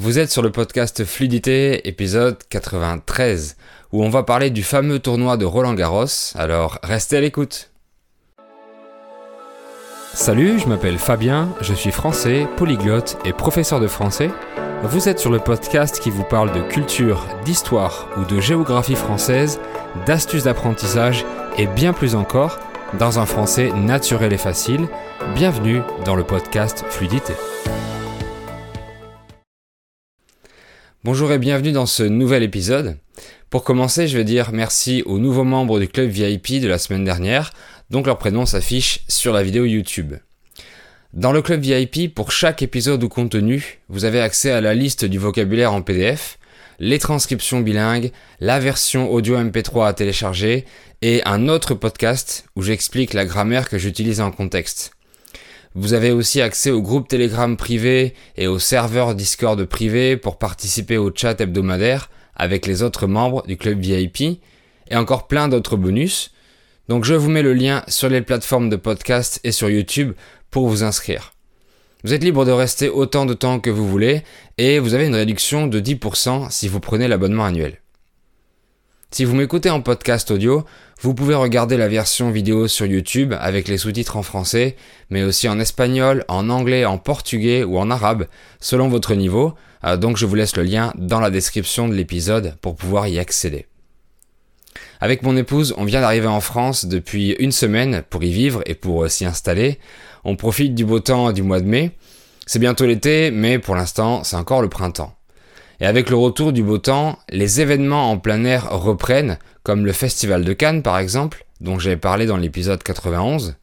Vous êtes sur le podcast Fluidité, épisode 93, où on va parler du fameux tournoi de Roland Garros, alors restez à l'écoute. Salut, je m'appelle Fabien, je suis français, polyglotte et professeur de français. Vous êtes sur le podcast qui vous parle de culture, d'histoire ou de géographie française, d'astuces d'apprentissage et bien plus encore, dans un français naturel et facile. Bienvenue dans le podcast Fluidité. Bonjour et bienvenue dans ce nouvel épisode. Pour commencer, je vais dire merci aux nouveaux membres du club VIP de la semaine dernière, donc leur prénom s'affiche sur la vidéo YouTube. Dans le club VIP, pour chaque épisode ou contenu, vous avez accès à la liste du vocabulaire en PDF, les transcriptions bilingues, la version audio MP3 à télécharger et un autre podcast où j'explique la grammaire que j'utilise en contexte. Vous avez aussi accès au groupe Telegram privé et au serveur Discord privé pour participer au chat hebdomadaire avec les autres membres du club VIP et encore plein d'autres bonus. Donc je vous mets le lien sur les plateformes de podcast et sur YouTube pour vous inscrire. Vous êtes libre de rester autant de temps que vous voulez et vous avez une réduction de 10% si vous prenez l'abonnement annuel. Si vous m'écoutez en podcast audio, vous pouvez regarder la version vidéo sur YouTube avec les sous-titres en français, mais aussi en espagnol, en anglais, en portugais ou en arabe, selon votre niveau, euh, donc je vous laisse le lien dans la description de l'épisode pour pouvoir y accéder. Avec mon épouse, on vient d'arriver en France depuis une semaine pour y vivre et pour euh, s'y installer. On profite du beau temps du mois de mai. C'est bientôt l'été, mais pour l'instant, c'est encore le printemps. Et avec le retour du beau temps, les événements en plein air reprennent, comme le Festival de Cannes par exemple, dont j'ai parlé dans l'épisode 91.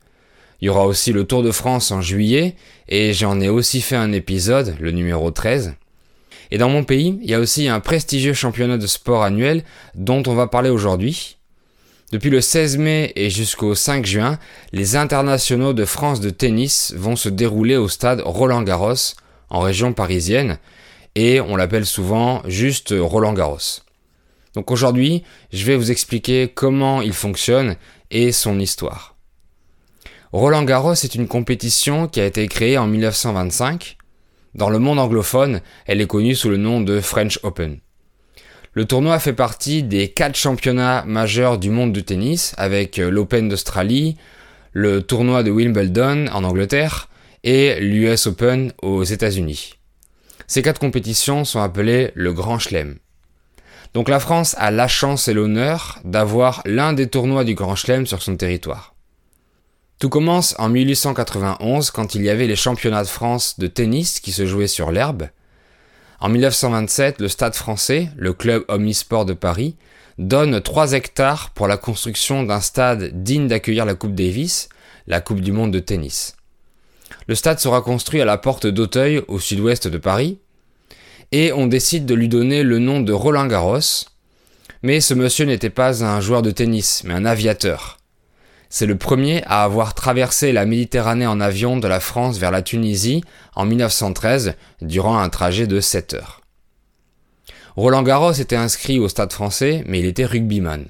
Il y aura aussi le Tour de France en juillet, et j'en ai aussi fait un épisode, le numéro 13. Et dans mon pays, il y a aussi un prestigieux championnat de sport annuel dont on va parler aujourd'hui. Depuis le 16 mai et jusqu'au 5 juin, les internationaux de France de tennis vont se dérouler au stade Roland Garros, en région parisienne, et on l'appelle souvent juste Roland Garros. Donc aujourd'hui, je vais vous expliquer comment il fonctionne et son histoire. Roland Garros est une compétition qui a été créée en 1925. Dans le monde anglophone, elle est connue sous le nom de French Open. Le tournoi fait partie des quatre championnats majeurs du monde du tennis avec l'Open d'Australie, le tournoi de Wimbledon en Angleterre et l'US Open aux États-Unis. Ces quatre compétitions sont appelées le Grand Chelem. Donc la France a la chance et l'honneur d'avoir l'un des tournois du Grand Chelem sur son territoire. Tout commence en 1891 quand il y avait les championnats de France de tennis qui se jouaient sur l'herbe. En 1927, le Stade français, le club omnisport de Paris, donne 3 hectares pour la construction d'un stade digne d'accueillir la Coupe Davis, la Coupe du monde de tennis. Le stade sera construit à la porte d'Auteuil, au sud-ouest de Paris, et on décide de lui donner le nom de Roland Garros. Mais ce monsieur n'était pas un joueur de tennis, mais un aviateur. C'est le premier à avoir traversé la Méditerranée en avion de la France vers la Tunisie en 1913 durant un trajet de 7 heures. Roland Garros était inscrit au stade français, mais il était rugbyman.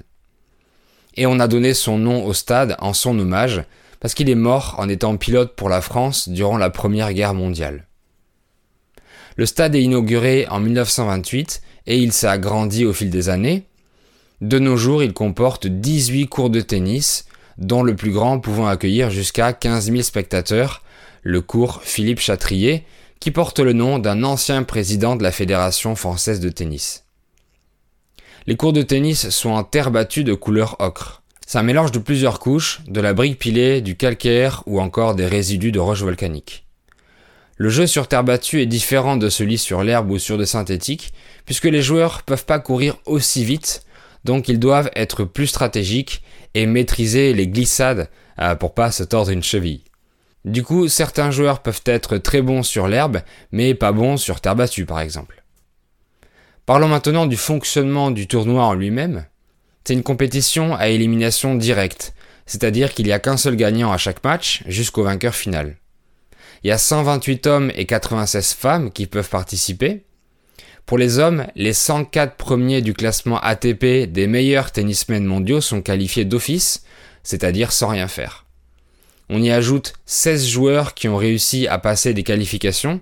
Et on a donné son nom au stade en son hommage, parce qu'il est mort en étant pilote pour la France durant la Première Guerre mondiale. Le stade est inauguré en 1928 et il s'est agrandi au fil des années. De nos jours, il comporte 18 cours de tennis, dont le plus grand pouvant accueillir jusqu'à 15 000 spectateurs, le cours Philippe Chatrier, qui porte le nom d'un ancien président de la Fédération française de tennis. Les cours de tennis sont en terre battue de couleur ocre. C'est un mélange de plusieurs couches, de la brique pilée, du calcaire ou encore des résidus de roches volcaniques. Le jeu sur terre battue est différent de celui sur l'herbe ou sur de synthétique, puisque les joueurs peuvent pas courir aussi vite, donc ils doivent être plus stratégiques et maîtriser les glissades euh, pour pas se tordre une cheville. Du coup, certains joueurs peuvent être très bons sur l'herbe, mais pas bons sur terre battue par exemple. Parlons maintenant du fonctionnement du tournoi en lui-même. C'est une compétition à élimination directe, c'est-à-dire qu'il n'y a qu'un seul gagnant à chaque match jusqu'au vainqueur final. Il y a 128 hommes et 96 femmes qui peuvent participer. Pour les hommes, les 104 premiers du classement ATP des meilleurs tennismen mondiaux sont qualifiés d'office, c'est-à-dire sans rien faire. On y ajoute 16 joueurs qui ont réussi à passer des qualifications,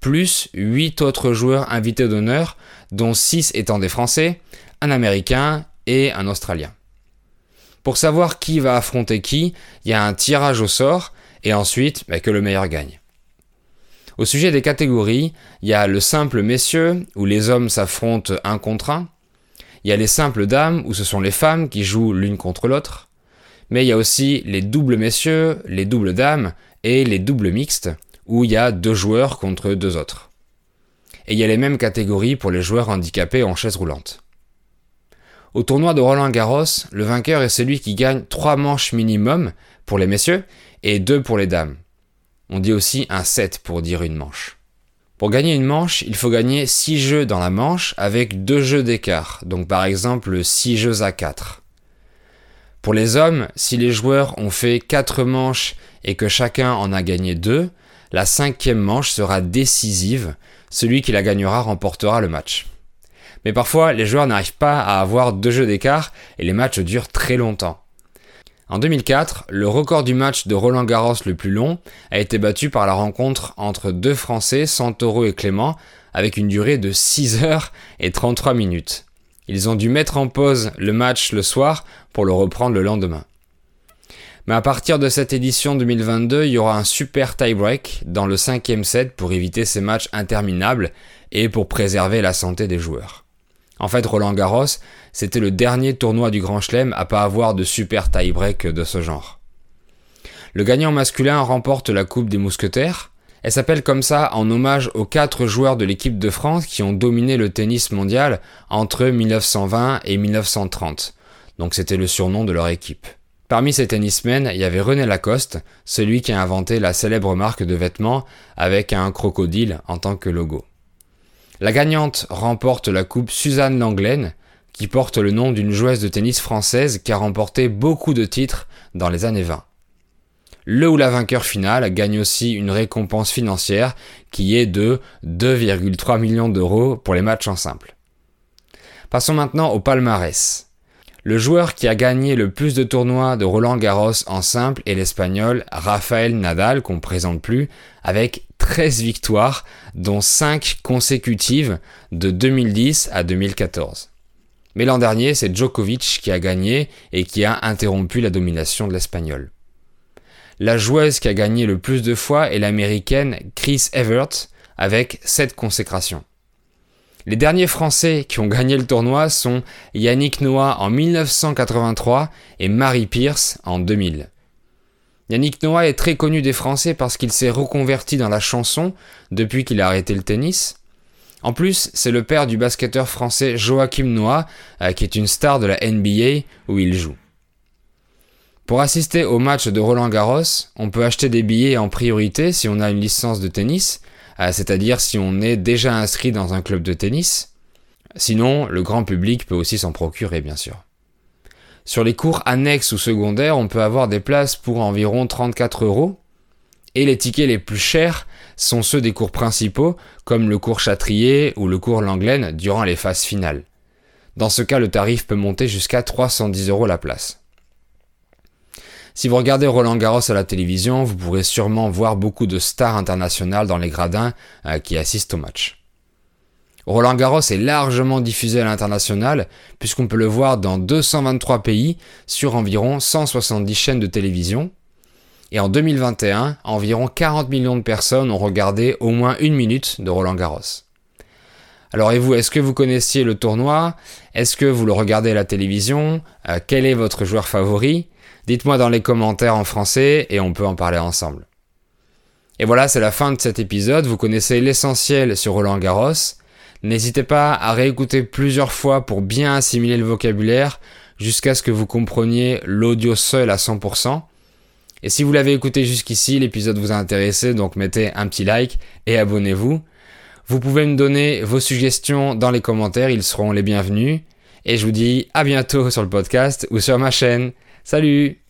plus 8 autres joueurs invités d'honneur, dont 6 étant des Français, un Américain et un Australien. Pour savoir qui va affronter qui, il y a un tirage au sort, et ensuite bah, que le meilleur gagne. Au sujet des catégories, il y a le simple messieurs, où les hommes s'affrontent un contre un. Il y a les simples dames, où ce sont les femmes qui jouent l'une contre l'autre. Mais il y a aussi les doubles messieurs, les doubles dames et les doubles mixtes, où il y a deux joueurs contre deux autres. Et il y a les mêmes catégories pour les joueurs handicapés en chaise roulante. Au tournoi de Roland Garros, le vainqueur est celui qui gagne trois manches minimum pour les messieurs et deux pour les dames. On dit aussi un set pour dire une manche. Pour gagner une manche, il faut gagner 6 jeux dans la manche avec 2 jeux d'écart, donc par exemple 6 jeux à 4. Pour les hommes, si les joueurs ont fait 4 manches et que chacun en a gagné 2, la cinquième manche sera décisive, celui qui la gagnera remportera le match. Mais parfois, les joueurs n'arrivent pas à avoir deux jeux d'écart et les matchs durent très longtemps. En 2004, le record du match de Roland Garros le plus long a été battu par la rencontre entre deux Français, Santoro et Clément, avec une durée de 6 heures et 33 minutes. Ils ont dû mettre en pause le match le soir pour le reprendre le lendemain. Mais à partir de cette édition 2022, il y aura un super tie-break dans le cinquième set pour éviter ces matchs interminables et pour préserver la santé des joueurs. En fait, Roland Garros, c'était le dernier tournoi du Grand Chelem à pas avoir de super tie-break de ce genre. Le gagnant masculin remporte la Coupe des Mousquetaires. Elle s'appelle comme ça en hommage aux quatre joueurs de l'équipe de France qui ont dominé le tennis mondial entre 1920 et 1930. Donc c'était le surnom de leur équipe. Parmi ces tennismen, il y avait René Lacoste, celui qui a inventé la célèbre marque de vêtements avec un crocodile en tant que logo. La gagnante remporte la coupe Suzanne Langlaine, qui porte le nom d'une joueuse de tennis française qui a remporté beaucoup de titres dans les années 20. Le ou la vainqueur finale gagne aussi une récompense financière qui est de 2,3 millions d'euros pour les matchs en simple. Passons maintenant au palmarès. Le joueur qui a gagné le plus de tournois de Roland Garros en simple est l'espagnol Rafael Nadal, qu'on ne présente plus, avec 13 victoires, dont 5 consécutives de 2010 à 2014. Mais l'an dernier, c'est Djokovic qui a gagné et qui a interrompu la domination de l'espagnol. La joueuse qui a gagné le plus de fois est l'américaine Chris Evert avec 7 consécrations. Les derniers Français qui ont gagné le tournoi sont Yannick Noah en 1983 et Marie Pierce en 2000. Yannick Noah est très connu des Français parce qu'il s'est reconverti dans la chanson depuis qu'il a arrêté le tennis. En plus, c'est le père du basketteur français Joachim Noah, euh, qui est une star de la NBA où il joue. Pour assister au match de Roland Garros, on peut acheter des billets en priorité si on a une licence de tennis, euh, c'est-à-dire si on est déjà inscrit dans un club de tennis. Sinon, le grand public peut aussi s'en procurer, bien sûr. Sur les cours annexes ou secondaires, on peut avoir des places pour environ 34 euros. Et les tickets les plus chers sont ceux des cours principaux, comme le cours Châtrier ou le cours Langlaine durant les phases finales. Dans ce cas, le tarif peut monter jusqu'à 310 euros la place. Si vous regardez Roland Garros à la télévision, vous pourrez sûrement voir beaucoup de stars internationales dans les gradins euh, qui assistent au match. Roland Garros est largement diffusé à l'international puisqu'on peut le voir dans 223 pays sur environ 170 chaînes de télévision. Et en 2021, environ 40 millions de personnes ont regardé au moins une minute de Roland Garros. Alors et vous, est-ce que vous connaissiez le tournoi? Est-ce que vous le regardez à la télévision? Euh, Quel est votre joueur favori? Dites-moi dans les commentaires en français et on peut en parler ensemble. Et voilà, c'est la fin de cet épisode. Vous connaissez l'essentiel sur Roland Garros. N'hésitez pas à réécouter plusieurs fois pour bien assimiler le vocabulaire jusqu'à ce que vous compreniez l'audio seul à 100%. Et si vous l'avez écouté jusqu'ici, l'épisode vous a intéressé, donc mettez un petit like et abonnez-vous. Vous pouvez me donner vos suggestions dans les commentaires, ils seront les bienvenus. Et je vous dis à bientôt sur le podcast ou sur ma chaîne. Salut